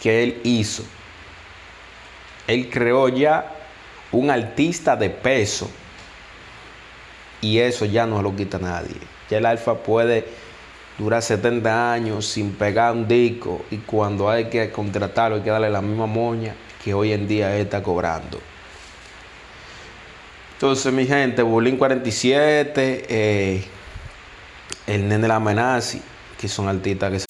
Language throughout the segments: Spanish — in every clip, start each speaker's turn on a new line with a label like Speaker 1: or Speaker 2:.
Speaker 1: que él hizo. Él creó ya un artista de peso. Y eso ya no lo quita nadie. Ya el Alfa puede durar 70 años sin pegar un disco y cuando hay que contratarlo hay que darle la misma moña que hoy en día él está cobrando. Entonces, mi gente, Bulín 47, eh, el Nene La Amenazi, que son artistas que se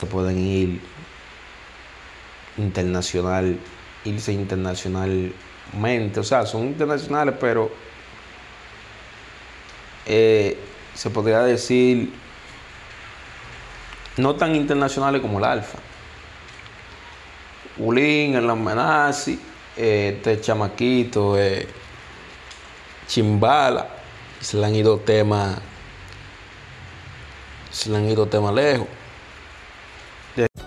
Speaker 1: Que pueden ir internacional, irse internacionalmente. O sea, son internacionales, pero eh, se podría decir no tan internacionales como el Alfa. Ulín, el Amenazi, eh, este chamaquito, eh, Chimbala, se le han ido temas, se le han ido temas lejos.